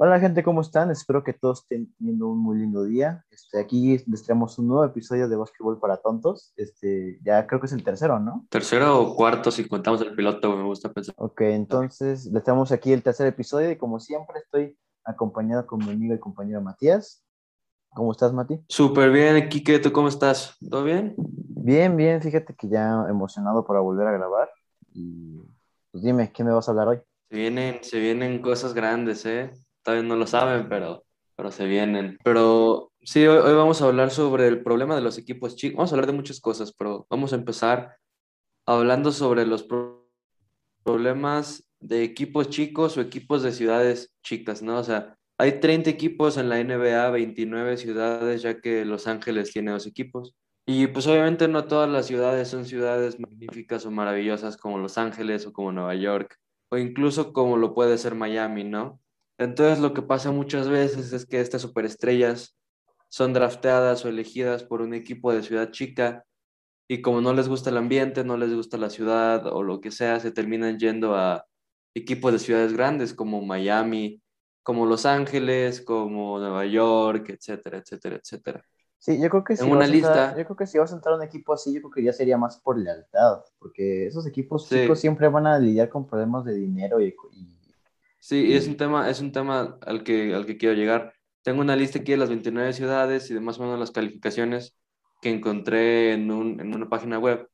Hola gente, ¿cómo están? Espero que todos estén teniendo un muy lindo día. Este, aquí les traemos un nuevo episodio de Básquetbol para Tontos. Este, ya creo que es el tercero, ¿no? Tercero o cuarto si contamos el piloto, me gusta pensar. Ok, entonces les traemos aquí el tercer episodio y como siempre estoy acompañado con mi amigo y compañero Matías. ¿Cómo estás, Mati? Súper bien, Kike, ¿tú cómo estás? ¿Todo bien? Bien, bien, fíjate que ya emocionado para volver a grabar. Y pues dime, ¿qué me vas a hablar hoy? Se vienen, se vienen cosas grandes, ¿eh? todavía no lo saben, pero, pero se vienen. Pero sí, hoy, hoy, vamos a hablar sobre el problema de los equipos chicos. Vamos a hablar de muchas cosas, pero vamos a empezar hablando sobre los pro problemas de equipos chicos o equipos de ciudades chicas, ¿no? O sea, hay 30 equipos en la NBA, 29 ciudades, ya que Los Ángeles tiene dos equipos. Y pues obviamente no todas las ciudades son ciudades magníficas o maravillosas como Los Ángeles o como Nueva York, o incluso como lo puede ser Miami, ¿no? Entonces lo que pasa muchas veces es que estas superestrellas son drafteadas o elegidas por un equipo de ciudad chica y como no les gusta el ambiente, no les gusta la ciudad o lo que sea, se terminan yendo a equipos de ciudades grandes como Miami, como Los Ángeles, como Nueva York, etcétera, etcétera, etcétera. Sí, yo creo que si en una vas a lista, entrar, yo creo que si vas a entrar a un equipo así, yo creo que ya sería más por lealtad, porque esos equipos sí. chicos siempre van a lidiar con problemas de dinero y, y Sí, es un tema, es un tema al que, al que quiero llegar. Tengo una lista aquí de las 29 ciudades y de más o menos las calificaciones que encontré en, un, en una página web.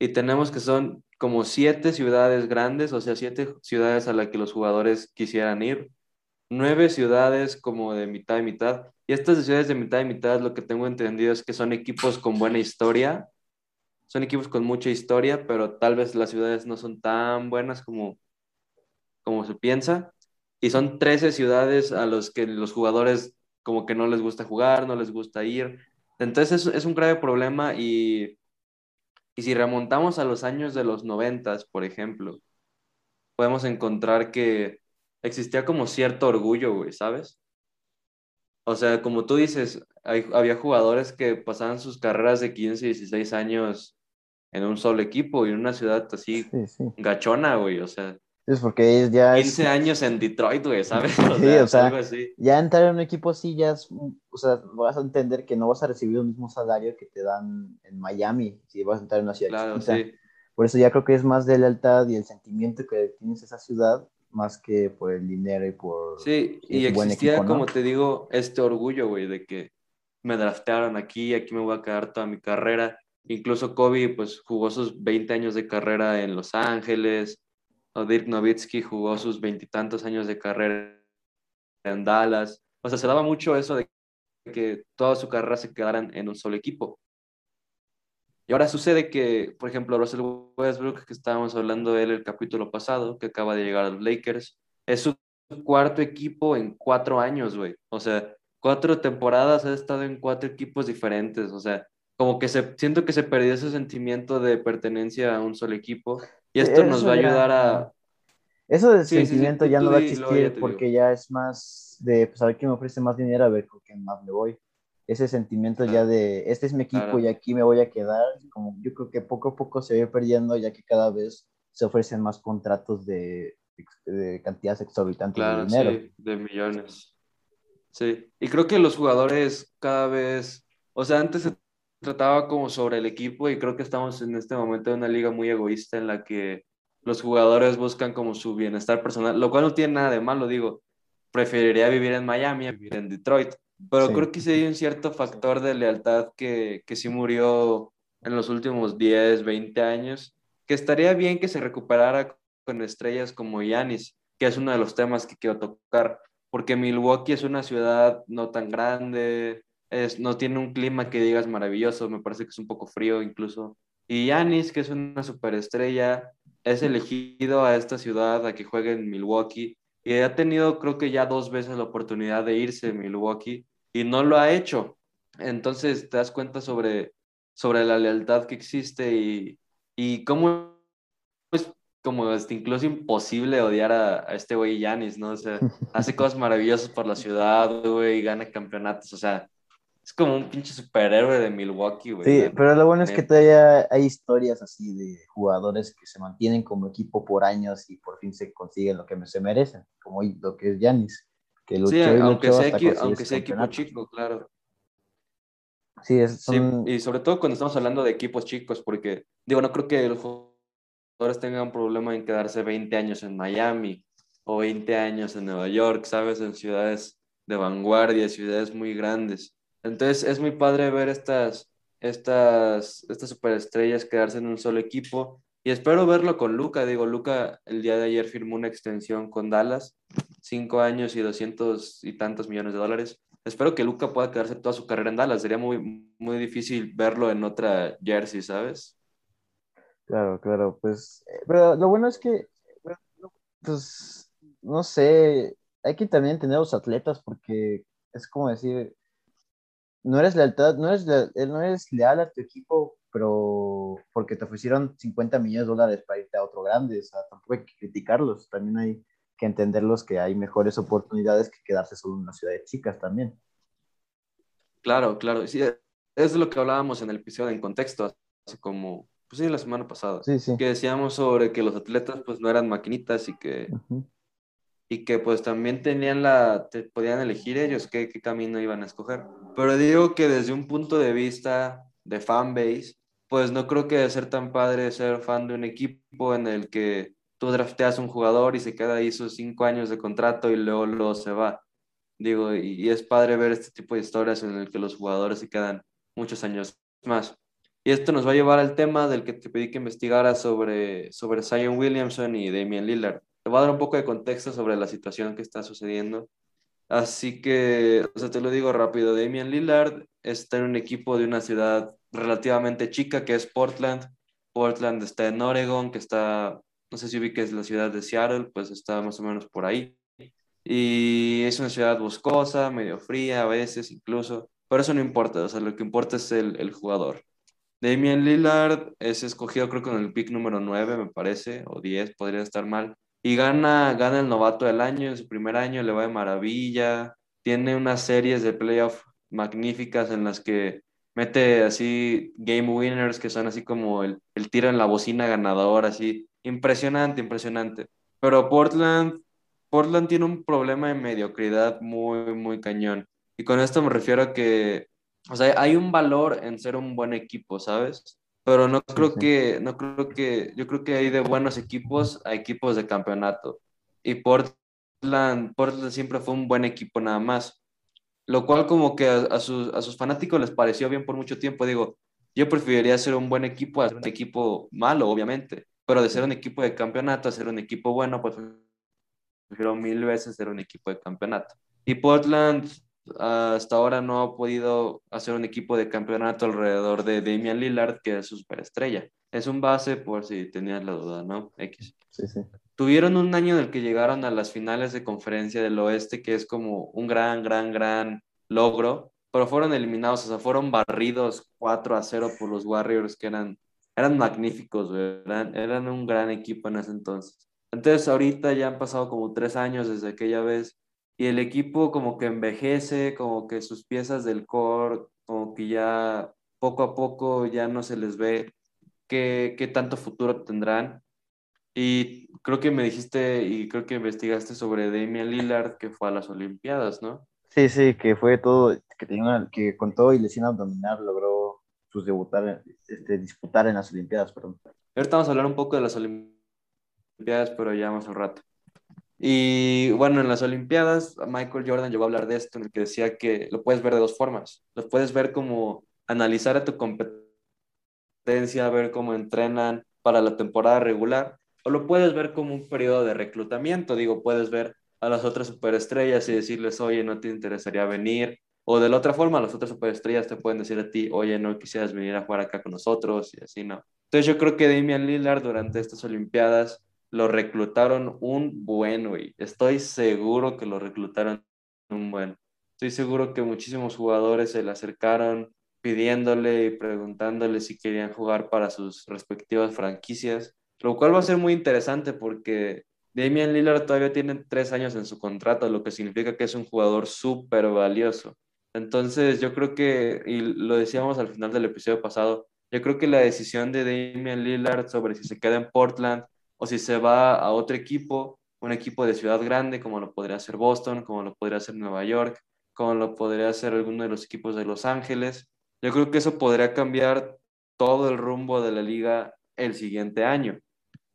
Y tenemos que son como siete ciudades grandes, o sea, siete ciudades a las que los jugadores quisieran ir, nueve ciudades como de mitad y mitad. Y estas ciudades de mitad y mitad, lo que tengo entendido es que son equipos con buena historia, son equipos con mucha historia, pero tal vez las ciudades no son tan buenas como como se piensa, y son 13 ciudades a los que los jugadores como que no les gusta jugar, no les gusta ir. Entonces es, es un grave problema y, y, si remontamos a los años de los 90, por ejemplo, podemos encontrar que existía como cierto orgullo, güey, ¿sabes? O sea, como tú dices, hay, había jugadores que pasaban sus carreras de 15, 16 años en un solo equipo y en una ciudad así sí, sí. gachona, güey, o sea, es porque es ya 15 es... años en Detroit, güey, ¿sabes? O sí, sea, o sea, algo así. ya entrar en un equipo así ya es, o sea, vas a entender que no vas a recibir el mismo salario que te dan en Miami si vas a entrar en una ciudad claro, chiquita. Sí. Por eso ya creo que es más de lealtad y el sentimiento que tienes esa ciudad más que por el dinero y por Sí, y existía, equipo, ¿no? como te digo, este orgullo, güey, de que me draftearon aquí, aquí me voy a quedar toda mi carrera. Incluso Kobe, pues, jugó sus 20 años de carrera en Los Ángeles, o Dirk Nowitzki jugó sus veintitantos años de carrera en Dallas. O sea, se daba mucho eso de que toda su carrera se quedaran en un solo equipo. Y ahora sucede que, por ejemplo, Russell Westbrook, que estábamos hablando de él el capítulo pasado, que acaba de llegar a los Lakers, es su cuarto equipo en cuatro años, güey. O sea, cuatro temporadas ha estado en cuatro equipos diferentes. O sea, como que se, siento que se perdió ese sentimiento de pertenencia a un solo equipo. Y esto nos va a ayudar a... Eso de sí, sentimiento sí, ya no va a existir ya porque ya es más de, pues a ver quién me ofrece más dinero, a ver con quién más me voy. Ese sentimiento ya de, este es mi equipo claro. y aquí me voy a quedar, como yo creo que poco a poco se va perdiendo ya que cada vez se ofrecen más contratos de, de cantidades exorbitantes claro, de dinero. Sí, de millones. Sí, y creo que los jugadores cada vez, o sea, antes se trataba como sobre el equipo y creo que estamos en este momento en una liga muy egoísta en la que los jugadores buscan como su bienestar personal, lo cual no tiene nada de malo, digo, preferiría vivir en Miami a vivir en Detroit, pero sí. creo que sí hay un cierto factor de lealtad que, que sí murió en los últimos 10, 20 años, que estaría bien que se recuperara con estrellas como Yanis, que es uno de los temas que quiero tocar, porque Milwaukee es una ciudad no tan grande, es, no tiene un clima que digas maravilloso, me parece que es un poco frío incluso. Y Yanis, que es una superestrella, es elegido a esta ciudad a que juegue en Milwaukee y ha tenido creo que ya dos veces la oportunidad de irse a Milwaukee y no lo ha hecho. Entonces te das cuenta sobre, sobre la lealtad que existe y, y cómo es como este, incluso imposible odiar a, a este güey Yanis, ¿no? O sea, hace cosas maravillosas por la ciudad, güey, gana campeonatos, o sea, es como un pinche superhéroe de Milwaukee, güey. Sí, pero lo bueno es que todavía hay historias así de jugadores que se mantienen como equipo por años y por fin se consiguen lo que se merecen, como lo que es Yanis, que luchó sí, aunque sea, aunque sea equipo chico, claro. Sí, es, y sobre todo cuando estamos hablando de equipos chicos, porque, digo, no creo que los jugadores tengan un problema en quedarse 20 años en Miami o 20 años en Nueva York, ¿sabes? En ciudades de vanguardia, ciudades muy grandes. Entonces es muy padre ver estas, estas, estas superestrellas quedarse en un solo equipo y espero verlo con Luca. Digo, Luca el día de ayer firmó una extensión con Dallas, cinco años y doscientos y tantos millones de dólares. Espero que Luca pueda quedarse toda su carrera en Dallas. Sería muy, muy difícil verlo en otra jersey, ¿sabes? Claro, claro. Pues, eh, pero lo bueno es que, pues, no sé, hay que también tener los atletas porque es como decir, no eres lealtad, no eres, no eres leal a tu equipo, pero porque te ofrecieron 50 millones de dólares para irte a otro grande, o sea, tampoco hay que criticarlos, también hay que entenderlos que hay mejores oportunidades que quedarse solo en una ciudad de chicas también. Claro, claro, sí, es lo que hablábamos en el episodio en contexto, hace como, pues sí, la semana pasada, sí, sí. que decíamos sobre que los atletas pues no eran maquinitas y que y que pues también tenían la, te, podían elegir ellos qué, qué camino iban a escoger. Pero digo que desde un punto de vista de fanbase, pues no creo que de ser tan padre ser fan de un equipo en el que tú drafteas un jugador y se queda ahí sus cinco años de contrato y luego, luego se va. Digo, y, es padre ver este tipo de historias en el que los jugadores se quedan muchos años más. Y esto nos va a llevar al tema del que te pedí que investigara sobre, sobre Zion Williamson y Damian Lillard. Te voy a dar un poco de contexto sobre la situación que está sucediendo. Así que, o sea, te lo digo rápido, Damian Lillard está en un equipo de una ciudad relativamente chica que es Portland. Portland está en Oregon, que está, no sé si que es la ciudad de Seattle, pues está más o menos por ahí. Y es una ciudad boscosa, medio fría a veces incluso, pero eso no importa, o sea, lo que importa es el, el jugador. Damian Lillard es escogido creo con el pick número 9, me parece, o 10, podría estar mal y gana, gana el novato del año en su primer año, le va de maravilla, tiene unas series de playoff magníficas en las que mete así game winners que son así como el, el tiro en la bocina ganador, así impresionante, impresionante. Pero Portland, Portland tiene un problema de mediocridad muy, muy cañón. Y con esto me refiero a que, o sea, hay un valor en ser un buen equipo, ¿sabes? Pero no creo que, no creo que, yo creo que hay de buenos equipos a equipos de campeonato. Y Portland, Portland siempre fue un buen equipo nada más. Lo cual como que a, sus, a sus fanáticos les pareció bien por mucho tiempo. Digo, yo preferiría ser un buen equipo a un equipo malo, obviamente. Pero de ser un equipo de campeonato a ser un equipo bueno, pues prefiero mil veces ser un equipo de campeonato. Y Portland hasta ahora no ha podido hacer un equipo de campeonato alrededor de Damian Lillard, que es su superestrella. Es un base por si tenías la duda, ¿no? X. Sí, sí. Tuvieron un año en el que llegaron a las finales de conferencia del oeste, que es como un gran, gran, gran logro, pero fueron eliminados, o sea, fueron barridos 4 a 0 por los Warriors, que eran, eran magníficos, eran, eran un gran equipo en ese entonces. Entonces, ahorita ya han pasado como tres años desde aquella vez y el equipo como que envejece, como que sus piezas del core, como que ya poco a poco ya no se les ve qué, qué tanto futuro tendrán. Y creo que me dijiste y creo que investigaste sobre Damian Lillard que fue a las Olimpiadas, ¿no? Sí, sí, que fue todo, que, tenía que con todo y lesión abdominal logró pues, debutar, este, disputar en las Olimpiadas, perdón. Ahorita vamos a hablar un poco de las Olimpiadas, pero ya más un rato. Y bueno, en las Olimpiadas, Michael Jordan llegó a hablar de esto, en el que decía que lo puedes ver de dos formas. Lo puedes ver como analizar a tu competencia, ver cómo entrenan para la temporada regular, o lo puedes ver como un periodo de reclutamiento. Digo, puedes ver a las otras superestrellas y decirles, oye, no te interesaría venir. O de la otra forma, las otras superestrellas te pueden decir a ti, oye, no quisieras venir a jugar acá con nosotros y así, ¿no? Entonces yo creo que Damian Lillard durante estas Olimpiadas lo reclutaron un buen, güey. Estoy seguro que lo reclutaron un buen. Estoy seguro que muchísimos jugadores se le acercaron pidiéndole y preguntándole si querían jugar para sus respectivas franquicias, lo cual va a ser muy interesante porque Damian Lillard todavía tiene tres años en su contrato, lo que significa que es un jugador súper valioso. Entonces, yo creo que, y lo decíamos al final del episodio pasado, yo creo que la decisión de Damian Lillard sobre si se queda en Portland o si se va a otro equipo, un equipo de ciudad grande, como lo podría ser Boston, como lo podría ser Nueva York, como lo podría ser alguno de los equipos de Los Ángeles, yo creo que eso podría cambiar todo el rumbo de la liga el siguiente año.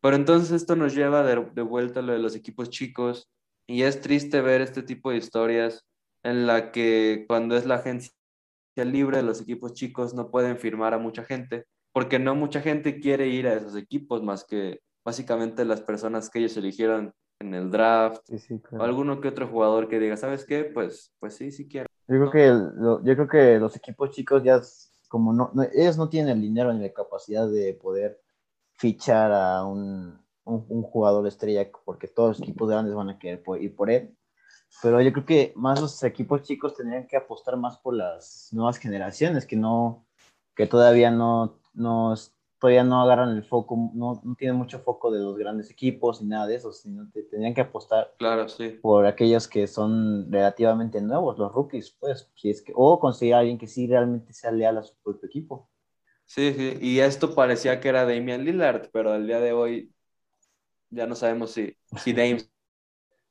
Pero entonces esto nos lleva de, vuelta a lo de los equipos chicos y es triste ver este tipo de historias en la que cuando es la agencia libre, los equipos chicos no pueden firmar a mucha gente, porque no mucha gente quiere ir a esos equipos más que básicamente las personas que ellos eligieron en el draft, o alguno que otro jugador que diga, ¿sabes qué? Pues, pues sí, sí quiero. Yo creo, que yo creo que los equipos chicos ya, como no, ellos no tienen el dinero ni la capacidad de poder fichar a un, un, jugador estrella, porque todos los equipos grandes van a querer ir por él. Pero yo creo que más los equipos chicos tendrían que apostar más por las nuevas generaciones, que no, que todavía no, no todavía no agarran el foco, no, no tienen mucho foco de los grandes equipos ni nada de eso, sino que tendrían que apostar claro, sí. por aquellos que son relativamente nuevos, los rookies, pues, si es que, o conseguir a alguien que sí realmente sea leal a su propio equipo. Sí, sí, y esto parecía que era Damian Lillard, pero al día de hoy ya no sabemos si, si Dame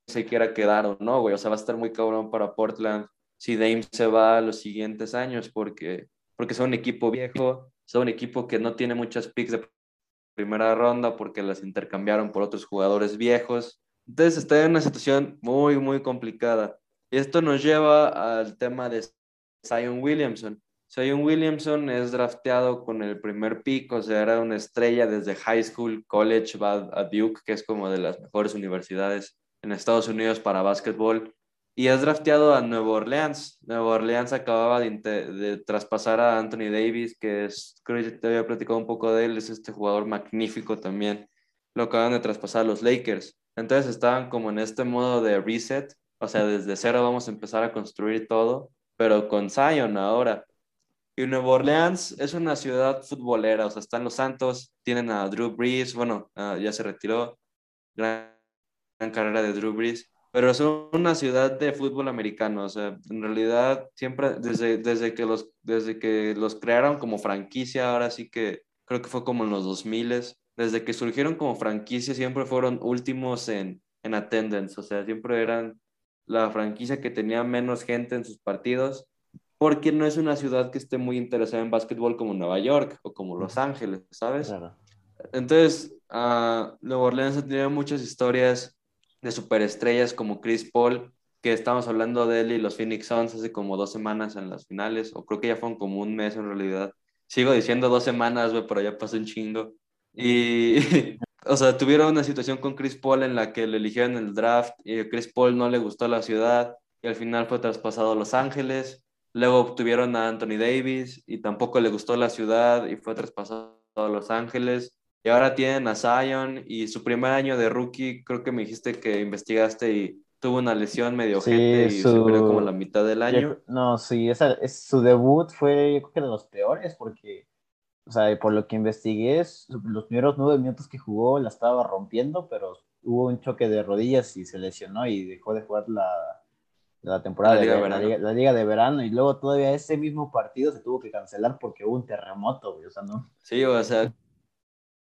se quiera quedar o no, güey, o sea, va a estar muy cabrón para Portland si Dame se va a los siguientes años, porque, porque es un equipo viejo, es un equipo que no tiene muchas picks de primera ronda porque las intercambiaron por otros jugadores viejos. Entonces está en una situación muy, muy complicada. Y esto nos lleva al tema de Zion Williamson. Zion Williamson es drafteado con el primer pick, o sea, era una estrella desde high school, college, va a Duke, que es como de las mejores universidades en Estados Unidos para básquetbol y es drafteado a Nueva Orleans. Nueva Orleans acababa de, traspasar a Anthony Davis, que es, creo que te había platicado un poco de él, es este jugador magnífico también. Lo acaban de traspasar a los Lakers. Entonces estaban como en este modo de reset, o sea, desde cero vamos a empezar a construir todo, pero con Zion ahora. Y Nueva Orleans es una ciudad futbolera, o sea, están los Santos, tienen a Drew Brees, bueno, ah, ya se retiró, gran, gran carrera de Drew Brees pero es una ciudad de fútbol americano, o sea, en realidad siempre desde, desde, que, los, desde que los crearon como franquicia, ahora sí que creo que fue como en los 2000, desde que surgieron como franquicia siempre fueron últimos en, en attendance, o sea, siempre eran la franquicia que tenía menos gente en sus partidos, porque no es una ciudad que esté muy interesada en básquetbol como Nueva York o como Los Ángeles, ¿sabes? Entonces, uh, Nueva Orleans ha tenido muchas historias de superestrellas como Chris Paul, que estamos hablando de él y los Phoenix Suns hace como dos semanas en las finales, o creo que ya fueron como un mes en realidad. Sigo diciendo dos semanas, pero ya pasó un chingo. Y, o sea, tuvieron una situación con Chris Paul en la que le eligieron el draft y Chris Paul no le gustó la ciudad y al final fue traspasado a Los Ángeles. Luego obtuvieron a Anthony Davis y tampoco le gustó la ciudad y fue traspasado a Los Ángeles. Y ahora tienen a Zion y su primer año de rookie, creo que me dijiste que investigaste y tuvo una lesión medio sí, y se perdió como la mitad del año. no, sí, esa, es, su debut fue yo creo que de los peores porque, o sea, por lo que investigué, los primeros nueve minutos que jugó la estaba rompiendo, pero hubo un choque de rodillas y se lesionó y dejó de jugar la, la temporada la liga, de, verano. La, liga, de verano y luego todavía ese mismo partido se tuvo que cancelar porque hubo un terremoto, o sea, ¿no? Sí, o sea,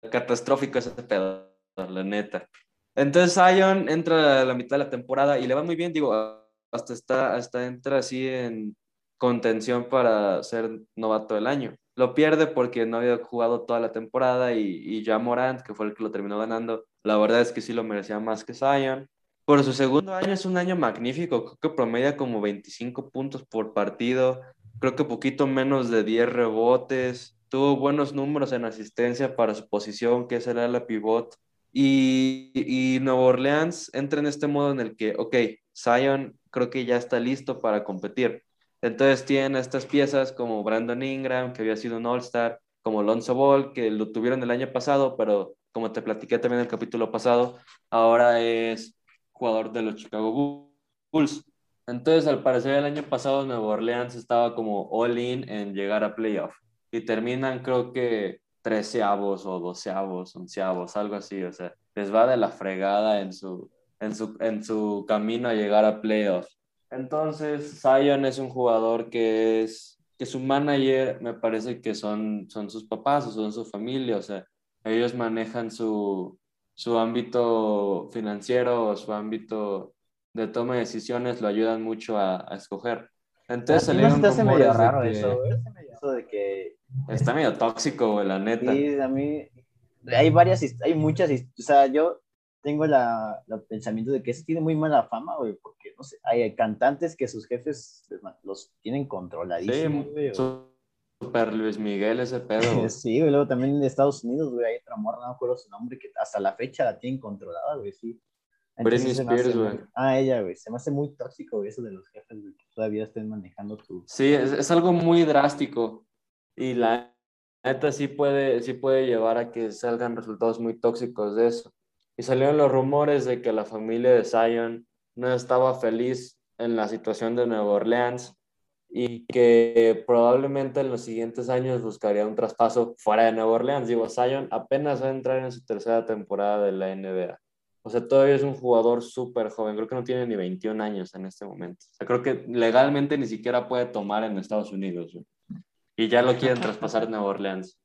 catastrófico ese pedo, la neta. Entonces Zion entra a la mitad de la temporada y le va muy bien, digo, hasta, está, hasta entra así en contención para ser novato del año. Lo pierde porque no había jugado toda la temporada y, y ya Morant, que fue el que lo terminó ganando, la verdad es que sí lo merecía más que Zion. Por su segundo año es un año magnífico, creo que promedia como 25 puntos por partido, creo que poquito menos de 10 rebotes, tuvo buenos números en asistencia para su posición, que es el ala pivot. Y, y Nueva Orleans entra en este modo en el que, ok, Zion creo que ya está listo para competir. Entonces tienen estas piezas como Brandon Ingram, que había sido un All-Star, como Lonzo Ball, que lo tuvieron el año pasado, pero como te platiqué también en el capítulo pasado, ahora es jugador de los Chicago Bulls. Entonces, al parecer, el año pasado Nueva Orleans estaba como all-in en llegar a playoff y terminan creo que treceavos o doceavos, onceavos, algo así, o sea, les va de la fregada en su, en su, en su camino a llegar a playoffs. Entonces, Zion es un jugador que es, que su manager me parece que son, son sus papás o son su familia, o sea, ellos manejan su, su ámbito financiero o su ámbito de toma de decisiones, lo ayudan mucho a, a escoger. Entonces salieron no medio raro eso, eso de que... Está medio tóxico, güey, la neta. Sí, a mí hay varias, hay muchas, o sea, yo tengo la, el pensamiento de que ese tiene muy mala fama, güey, porque, no sé, hay cantantes que sus jefes los tienen controladísimos, sí, Super Luis Miguel ese pedo. sí, güey, luego también en Estados Unidos, güey, hay otra morra, no me acuerdo su nombre, que hasta la fecha la tienen controlada, güey, sí. Britney Spears, güey. Ah, ella, güey. Se me hace muy tóxico eso de los jefes, güey, que todavía estén manejando tu... Sí, es, es, algo muy drástico. Y la neta sí puede, sí puede llevar a que salgan resultados muy tóxicos de eso. Y salieron los rumores de que la familia de Zion no estaba feliz en la situación de Nueva Orleans y que probablemente en los siguientes años buscaría un traspaso fuera de Nueva Orleans. Digo, Zion apenas va a entrar en su tercera temporada de la NBA. O sea, todavía es un jugador súper joven. Creo que no tiene ni 21 años en este momento. O sea, creo que legalmente ni siquiera puede tomar en Estados Unidos. Y ya lo quieren traspasar a Nueva Orleans.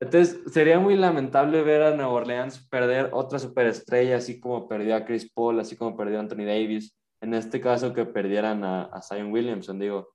Entonces, sería muy lamentable ver a Nueva Orleans perder otra superestrella, así como perdió a Chris Paul, así como perdió a Anthony Davis. En este caso, que perdieran a, a Zion Williamson. Digo,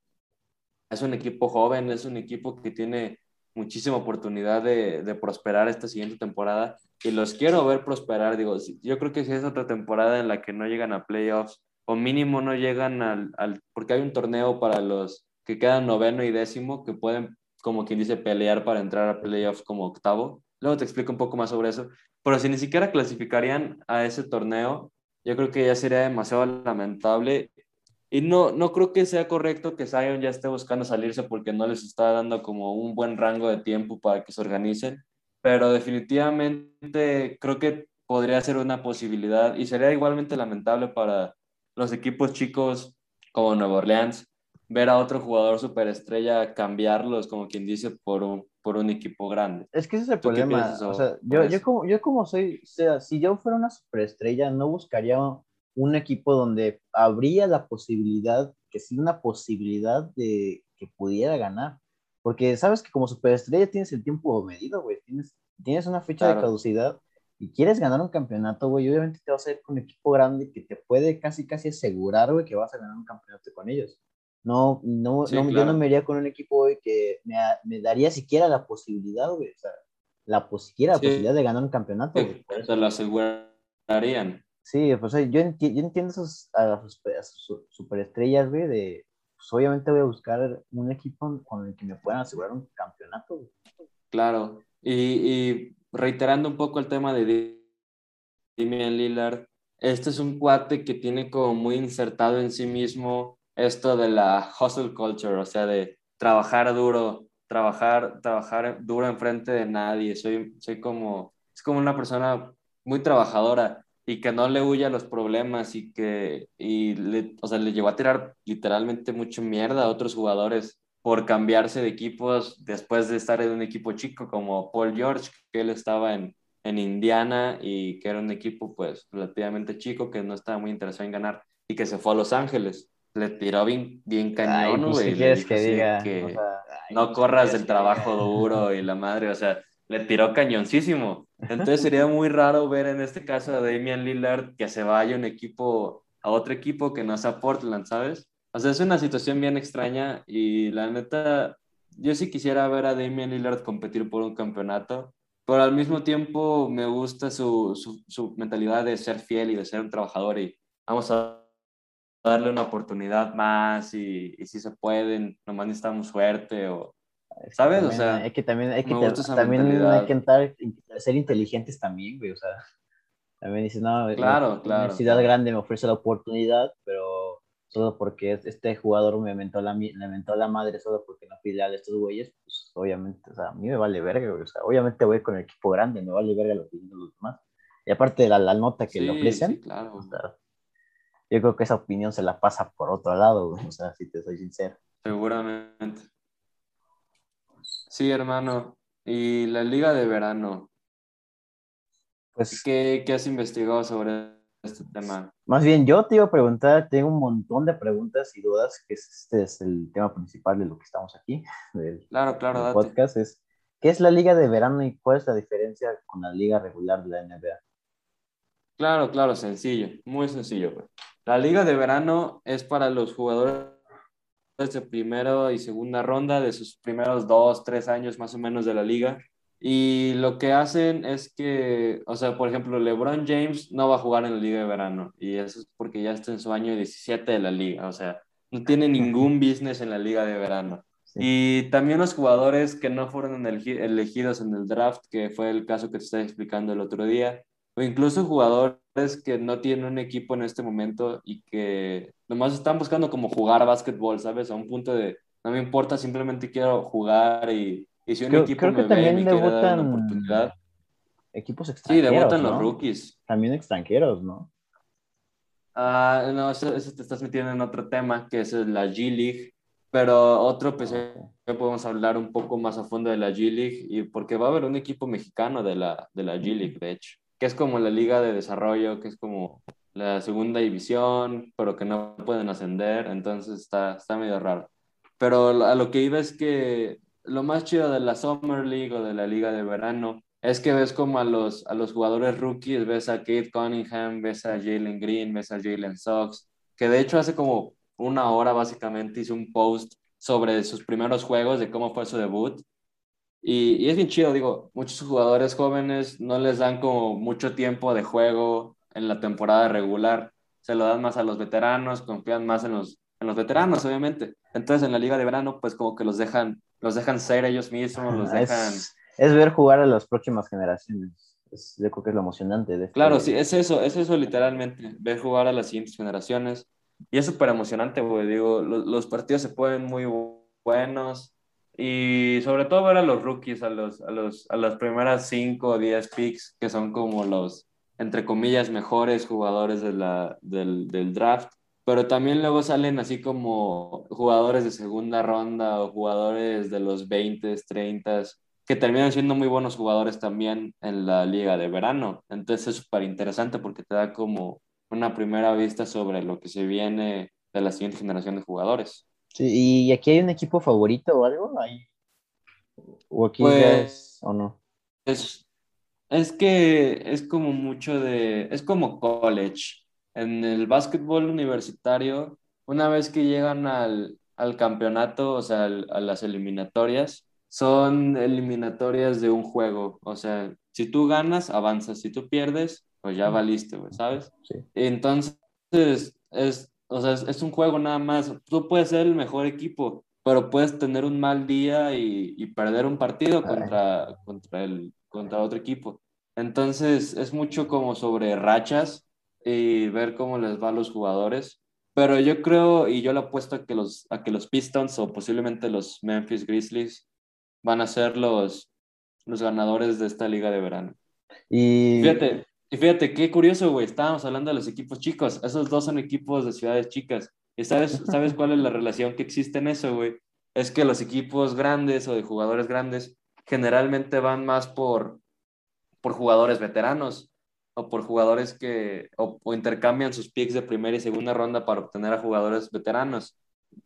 es un equipo joven, es un equipo que tiene muchísima oportunidad de, de, prosperar esta siguiente temporada y los quiero ver prosperar. Digo, yo creo que si es otra temporada en la que no llegan a playoffs o mínimo no llegan al, al porque hay un torneo para los que quedan noveno y décimo que pueden como quien dice, pelear para entrar a playoffs como octavo. Luego te explico un poco más sobre eso. Pero si ni siquiera clasificarían a ese torneo, yo creo que ya sería demasiado lamentable. Y no, no creo que sea correcto que Zion ya esté buscando salirse porque no les está dando como un buen rango de tiempo para que se organicen. Pero definitivamente creo que podría ser una posibilidad y sería igualmente lamentable para los equipos chicos como Nueva Orleans, ver a otro jugador superestrella cambiarlos, como quien dice, por un, por un equipo grande. Es que ese es el problema. O sea, yo, yo, como, yo como soy, o sea, si yo fuera una superestrella, no buscaría un equipo donde habría la posibilidad, que sí, una posibilidad de que pudiera ganar. Porque sabes que como superestrella tienes el tiempo medido, güey. Tienes, tienes una fecha de caducidad y quieres ganar un campeonato, güey. Obviamente te vas a ir con un equipo grande que te puede casi, casi asegurar, güey, que vas a ganar un campeonato con ellos. No, no, no yo no me iría con un equipo que me, me, daría siquiera la posibilidad, güey, o sea, la, siquiera la posibilidad de ganar un campeonato. Güey, o sea, lo asegurarían. Sí, pues yo, yo entiendo esos, a sus, superestrellas, güey, de, pues obviamente voy a buscar un equipo con el que me puedan asegurar un campeonato, güey. Claro, y, y reiterando un poco el tema de Damian Lillard, este es un cuate que tiene como muy insertado en sí mismo esto de la hustle culture, o sea, de trabajar duro, trabajar, trabajar duro enfrente de nadie. Soy, soy como, es como una persona muy trabajadora y que no le huye a los problemas y que, y le, o sea, le llevó a tirar literalmente mucho mierda a otros jugadores por cambiarse de equipos después de estar en un equipo chico como Paul George, que él estaba en, en Indiana y que era un equipo pues relativamente chico que no estaba muy interesado en ganar y que se fue a Los Ángeles le tiró bien, bien cañón, pues, güey. quieres que diga? no corras del trabajo duro y la madre, o sea, le tiró cañoncísimo. Entonces sería muy raro ver en este caso a Damian Lillard que se vaya un equipo, a otro equipo que no sea Portland, ¿sabes? O sea, es una situación bien extraña y la neta, yo sí quisiera ver a Damian Lillard competir por un campeonato, pero al mismo tiempo me gusta su, su, su mentalidad de ser fiel y de ser un trabajador y vamos a darle una oportunidad más y, y si se pueden, nomás necesitamos suerte o, ¿sabes? o sea, hay que también, hay que, también hay que entrar, ser inteligentes también, güey, o sea, también dices, no, claro, claro, universidad grande me ofrece la oportunidad, pero solo porque este jugador me mentó la, me mentó la madre solo porque no fui a estos güeyes, pues obviamente, o sea, a mí me vale verga, güey, o sea, obviamente voy con el equipo grande, me vale verga lo que los demás. Y aparte de la, la nota que le ofrecen, claro. O sea, yo creo que esa opinión se la pasa por otro lado, o sea, si te soy sincero. Seguramente. Sí, hermano. ¿Y la liga de verano? Pues, ¿Qué, qué has investigado sobre este tema. Más bien, yo te iba a preguntar, tengo un montón de preguntas y dudas, que este es el tema principal de lo que estamos aquí, del, claro, claro, podcast, es ¿qué es la liga de verano y cuál es la diferencia con la liga regular de la NBA? Claro, claro, sencillo, muy sencillo. La liga de verano es para los jugadores de primera y segunda ronda, de sus primeros dos, tres años más o menos de la liga. Y lo que hacen es que, o sea, por ejemplo, LeBron James no va a jugar en la liga de verano y eso es porque ya está en su año 17 de la liga, o sea, no tiene ningún business en la liga de verano. Y también los jugadores que no fueron elegidos en el draft, que fue el caso que te estaba explicando el otro día, o incluso jugadores que no tienen un equipo en este momento y que nomás están buscando como jugar básquetbol, ¿sabes? A un punto de, no me importa, simplemente quiero jugar y, y si un equipo me ve y me quiere dar una oportunidad. Equipos extranjeros. Sí, debutan los rookies. También extranjeros, ¿no? Ah, no, eso, te estás metiendo en otro tema, que es la G League. Pero otro, pues podemos hablar un poco más a fondo de la G League, y porque va a haber un equipo mexicano de la, de la G League, de hecho que es como la liga de desarrollo, que es como la segunda división, pero que no pueden ascender, entonces está, está medio raro. Pero a lo que iba es que lo más chido de la Summer League o de la liga de verano es que ves como a los, a los jugadores rookies, ves a Kate Cunningham, ves a Jalen Green, ves a Jalen Sox, que de hecho hace como una hora básicamente hizo un post sobre sus primeros juegos, de cómo fue su debut, y, es bien chido, digo, muchos jugadores jóvenes no les dan como mucho tiempo de juego en la temporada regular, se lo dan más a los veteranos, confían más en los, en los veteranos, obviamente. Entonces en la liga de verano, pues como que los dejan, los dejan ser ellos mismos, los dejan... Es, ver jugar a las próximas generaciones. Es, yo creo que es lo emocionante de este Claro, sí, es eso, es eso literalmente, ver jugar a las siguientes generaciones. Y es súper emocionante, güey, digo, los, los partidos se pueden muy buenos y sobre todo ver a los rookies, a, los, a, los, a las primeras 5 o 10 picks, que son como los, entre comillas, mejores jugadores del, del draft. Pero también luego salen así como jugadores de segunda ronda o jugadores de los 20, 30, que terminan siendo muy buenos jugadores también en la liga de verano. Entonces es súper interesante porque te da como una primera vista sobre lo que se viene de la siguiente generación de jugadores. ¿Y aquí hay un equipo favorito o algo? ¿O aquí pues, o no? Es, es que es como mucho de, es como college. En el básquetbol universitario, una vez que llegan al, al campeonato, o sea, a las eliminatorias, son eliminatorias de un juego. O sea, si tú ganas, avanzas. Si tú pierdes, pues ya valiste, ¿sabes? Sí. Entonces, es o sea, es, un juego nada más. Tú puedes ser el mejor equipo, pero puedes tener un mal día y, perder un partido contra, contra, el, contra otro equipo. Entonces, es mucho como sobre rachas y ver cómo les va a los jugadores. Pero yo creo, y yo le apuesto a que los, a que los Pistons o posiblemente los Memphis Grizzlies van a ser los, los ganadores de esta liga de verano. Y fíjate, y fíjate, qué curioso, güey, estábamos hablando de los equipos chicos, esos dos son equipos de ciudades chicas. ¿Y sabes, sabes cuál es la relación que existe en eso, güey? Es que los equipos grandes o de jugadores grandes generalmente van más por, por jugadores veteranos o por jugadores que o, intercambian sus picks de primera y segunda ronda para obtener a jugadores veteranos.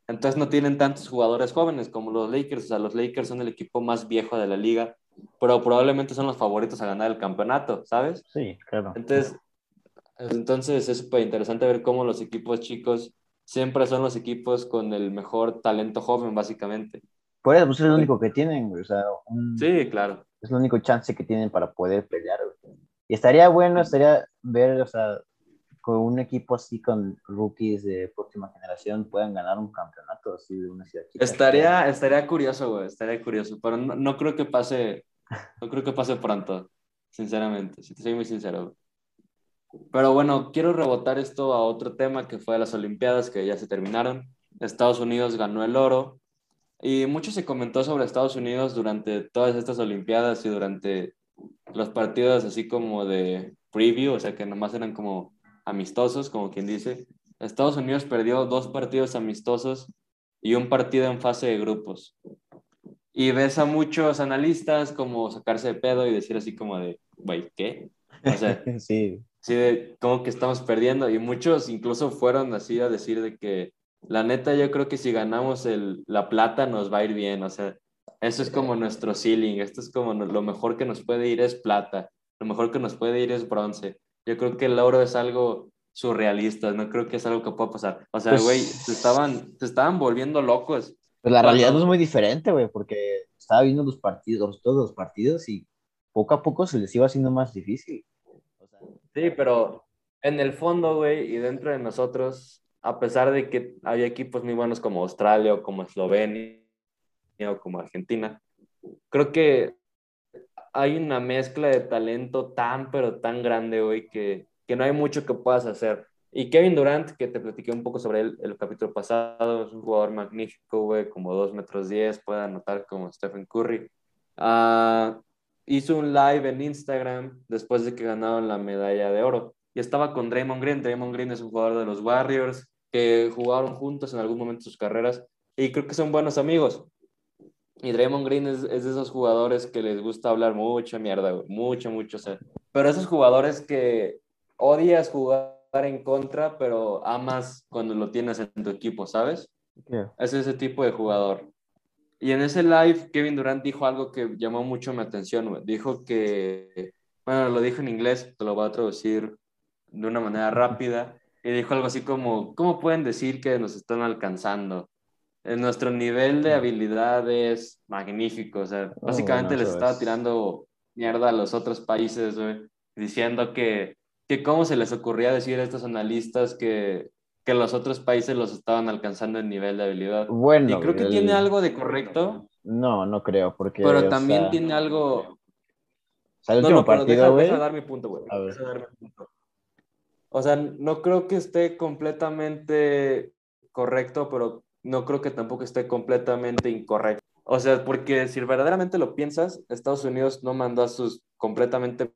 Entonces no tienen tantos jugadores jóvenes como los Lakers. O sea, los Lakers son el equipo más viejo de la liga pero probablemente son los favoritos a ganar el campeonato, ¿sabes? Sí, claro. Entonces, entonces es súper interesante ver cómo los equipos chicos siempre son los equipos con el mejor talento joven, básicamente. Por eso, pues es lo único que tienen, o sea, sí, claro. Es el único chance que tienen para poder pelear, Y estaría bueno, estaría ver, o sea, con un equipo así con rookies de próxima generación puedan ganar un campeonato así de una ciudad chica. Estaría, estaría curioso, güey, estaría curioso, pero no, no, creo que pase, no creo que pase pronto, sinceramente, si te soy muy sincero. Pero bueno, quiero rebotar esto a otro tema que fue las Olimpiadas que ya se terminaron. Estados Unidos ganó el oro y mucho se comentó sobre Estados Unidos durante todas estas Olimpiadas y durante los partidos así como de preview, o sea que nomás eran como amistosos, como quien dice. Estados Unidos perdió dos partidos amistosos y un partido en fase de grupos. Y ves a muchos analistas como sacarse de pedo y decir así como de, güey, ¿qué? O sea, sí. sí, de como que estamos perdiendo y muchos incluso fueron así a decir de que la neta yo creo que si ganamos el, la plata nos va a ir bien, o sea, eso es como nuestro ceiling, esto es como lo mejor que nos puede ir es plata, lo mejor que nos puede ir es bronce. Yo creo que el oro es algo surrealista, no creo que es algo que pueda pasar. O sea, pues güey, se estaban, se estaban volviendo locos. Pues la realidad es muy diferente, güey, porque estaba viendo los partidos, todos los partidos y poco a poco se les iba haciendo más difícil. Sí, pero en el fondo, güey, y dentro de nosotros, a pesar de que había equipos muy buenos como Australia o como Eslovenia o como Argentina, creo que hay una mezcla de talento tan, pero tan grande, güey, que, que no hay mucho que puedas hacer. Y Kevin Durant, que te platiqué un poco sobre él el capítulo pasado, es un jugador magnífico, güey, como 2 metros 10, puede anotar como Stephen Curry. Uh, hizo un live en Instagram después de que ganaron la medalla de oro. Y estaba con Draymond Green. Draymond Green es un jugador de los Warriors que jugaron juntos en algún momento de sus carreras y creo que son buenos amigos. Y Draymond Green es, es de esos jugadores que les gusta hablar mucha mierda, mucho, mucho. O pero esos jugadores que odias jugar en contra, pero amas cuando lo tienes en tu equipo, ¿sabes? Es ese tipo de jugador. Y en ese live, Kevin Durant dijo algo que llamó mucho mi atención. Dijo que, bueno, lo dijo en inglés, te lo voy a traducir de una manera rápida. Y dijo algo así como, ¿cómo pueden decir que nos están alcanzando? En nuestro nivel de habilidad es magnífico. O sea, oh, básicamente les estaba tirando mierda a los otros países, diciendo que, que cómo se les ocurría decir a estos analistas que, que los otros países los estaban alcanzando en nivel de habilidad. Bueno. Y creo que tiene algo de correcto. No, no creo, porque. Pero también tiene algo. O sea, el último partido, güey. dar mi punto, güey. O sea, no creo que esté completamente correcto, pero no creo que tampoco esté completamente incorrecto. O sea, porque si verdaderamente lo piensas, Estados Unidos no mandó a sus completamente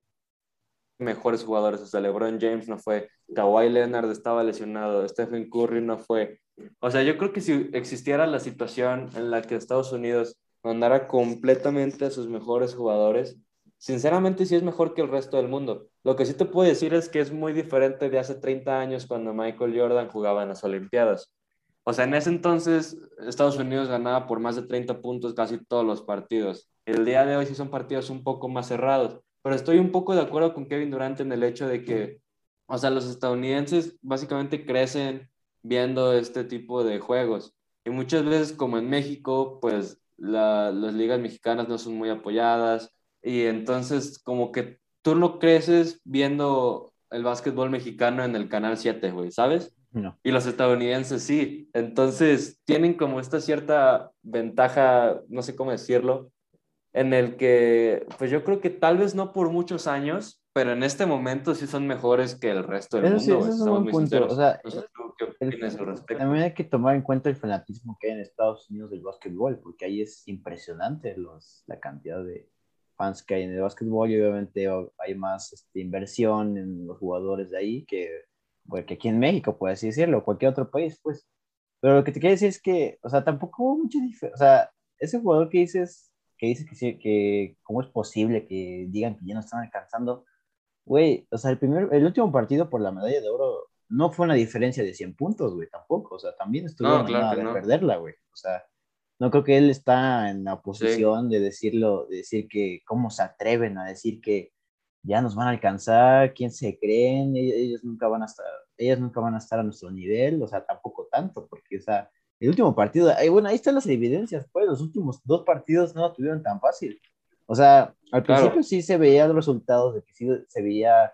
mejores jugadores. O sea, LeBron James no fue, Kawhi Leonard estaba lesionado, Stephen Curry no fue. O sea, yo creo que si existiera la situación en la que Estados Unidos mandara completamente a sus mejores jugadores, sinceramente sí es mejor que el resto del mundo. Lo que sí te puedo decir es que es muy diferente de hace 30 años cuando Michael Jordan jugaba en las Olimpiadas. O sea, en ese entonces Estados Unidos ganaba por más de 30 puntos casi todos los partidos. El día de hoy sí son partidos un poco más cerrados pero estoy un poco de acuerdo con Kevin Durant en el hecho de que, o sea, los estadounidenses básicamente crecen viendo este tipo de juegos. Y muchas veces, como en México, pues las ligas mexicanas no son muy apoyadas. Y entonces, como que tú no creces viendo el básquetbol mexicano en el canal 7, güey, ¿sabes? No. Y los estadounidenses sí. Entonces, tienen como esta cierta ventaja, no sé cómo decirlo, en el que, pues yo creo que tal vez no por muchos años, pero en este momento sí son mejores que el resto del mundo. Sí, eso es punto. O sea, también hay que tomar en cuenta el fanatismo que hay en Estados Unidos del básquetbol, porque ahí es impresionante los, la cantidad de fans que hay en el básquetbol y obviamente hay más este, inversión en los jugadores de ahí que, pues, que aquí en México, por así decirlo, cualquier otro país, pues. Pero lo que te quiero decir es que, o sea, tampoco hubo mucha diferencia. O sea, ese jugador que dices que dice que, que cómo es posible que digan que ya no están alcanzando. Güey, o sea, el, primer, el último partido por la medalla de oro no fue una diferencia de 100 puntos, güey, tampoco. O sea, también estuvo no, claro de perderla, güey. O sea, no creo que él está en la posición de decirlo, de decir que cómo se atreven a decir que ya nos van a alcanzar, quién se creen, ellos nunca van a estar, ellas nunca van a estar a nuestro nivel, o sea, tampoco tanto, porque, o sea, el último partido, bueno, ahí están las evidencias, pues los últimos dos partidos no lo tuvieron tan fácil. O sea, al principio sí se veían los resultados de que sí se veía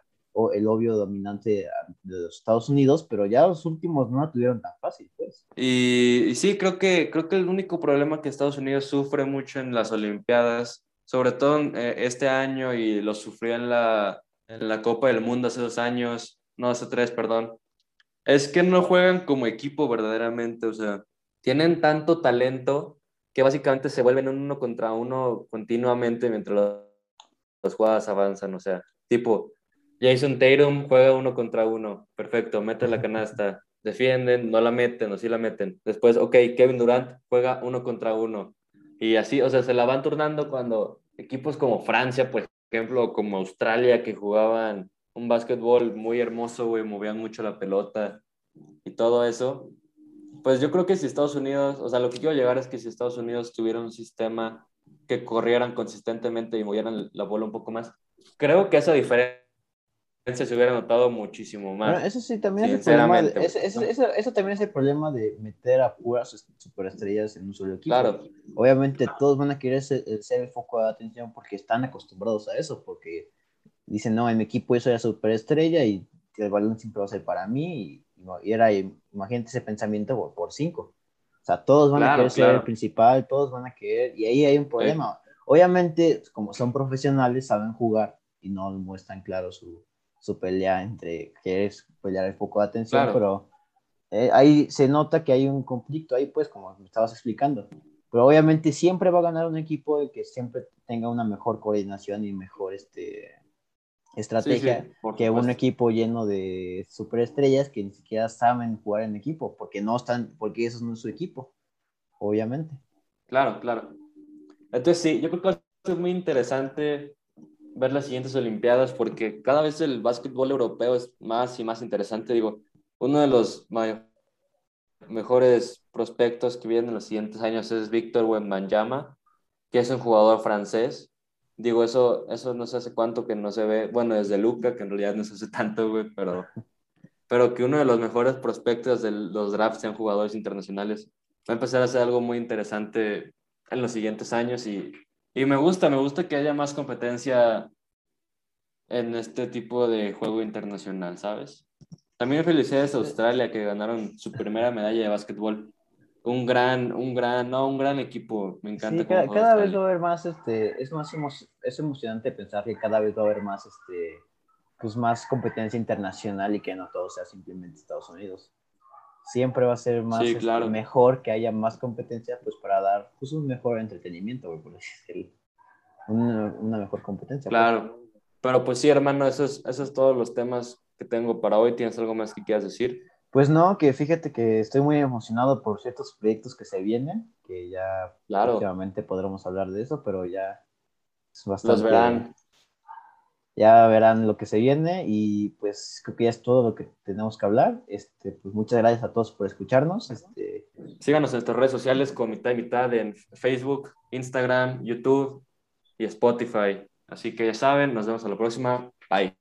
el obvio dominante de los Estados Unidos, pero ya los últimos no la tuvieron tan fácil, pues. Y, sí, creo que, creo que el único problema que Estados Unidos sufre mucho en las Olimpiadas, sobre todo eh, este año y lo sufrió en la, en la Copa del Mundo hace dos años, no hace tres, perdón, es que no juegan como equipo verdaderamente, o sea, tienen tanto talento que básicamente se vuelven uno contra uno continuamente mientras las jugadas avanzan. O sea, tipo, Jason Tatum juega uno contra uno, perfecto, mete la canasta, defienden, no la meten o sí la meten. Después, ok, Kevin Durant juega uno contra uno. Y así, o sea, se la van turnando cuando equipos como Francia, por ejemplo, como Australia, que jugaban un básquetbol muy hermoso, güey, movían mucho la pelota y todo eso. Pues yo creo que si Estados Unidos, o sea, lo que quiero llegar es que si Estados Unidos tuviera un sistema que corrieran consistentemente y movieran la bola un poco más, creo que esa diferencia se hubiera notado muchísimo más. eso sí, también es el problema. eso, también es el problema de meter a puras superestrellas en un solo equipo. Claro. Obviamente todos van a querer ser, el foco de atención porque están acostumbrados a eso, porque dicen, no, en mi equipo yo soy la superestrella y el balón siempre va a ser para mí. Y, era, imagínate ese pensamiento por, cinco. O sea, todos van a querer ser el principal, todos van a querer, y ahí hay un problema. Obviamente, como son profesionales, saben jugar y no muestran claro su, su pelea entre quieres pelear el foco de atención, pero eh, ahí se nota que hay un conflicto ahí, pues, como me estabas explicando. Pero obviamente siempre va a ganar un equipo que siempre tenga una mejor coordinación y mejor este, estrategia que un equipo lleno de superestrellas que ni siquiera saben jugar en equipo, porque no están, porque eso no es su equipo, obviamente. Claro, claro. Entonces sí, yo creo que es muy interesante ver las siguientes Olimpiadas porque cada vez el básquetbol europeo es más y más interesante. Digo, uno de los mejores prospectos que vienen en los siguientes años es Víctor Wembanyama, que es un jugador francés. Digo, eso, eso no sé hace cuánto que no se ve, bueno, desde Luca, que en realidad no se hace tanto, güey, pero, pero que uno de los mejores prospectos de los drafts sean jugadores internacionales va a empezar a ser algo muy interesante en los siguientes años y y me gusta, me gusta que haya más competencia en este tipo de juego internacional, ¿sabes? También felicidades a Australia que ganaron su primera medalla de básquetbol. Un gran, un gran, no, un gran equipo. Me encanta. Sí, cada, vez va a haber más, este, es más es emocionante pensar que cada vez va a haber más, este, pues más competencia internacional y que no todo sea simplemente Estados Unidos siempre va a ser más este, mejor que haya más competencia, pues para dar pues, un mejor entretenimiento, por decir, una, una, mejor competencia. Pues. Claro, pero pues sí, hermano, esos, esos todos los temas que tengo para hoy. ¿Tienes algo más que quieras decir? Pues no, que fíjate que estoy muy emocionado por ciertos proyectos que se vienen, que ya claro. próximamente podremos hablar de eso, pero ya es bastante... Los verán ya verán lo que se viene y pues creo que ya es todo lo que tenemos que hablar. Este, pues muchas gracias a todos por escucharnos. Este... Síganos en nuestras redes sociales con mitad y mitad en Facebook, Instagram, YouTube y Spotify. Así que ya saben, nos vemos a la próxima. Bye.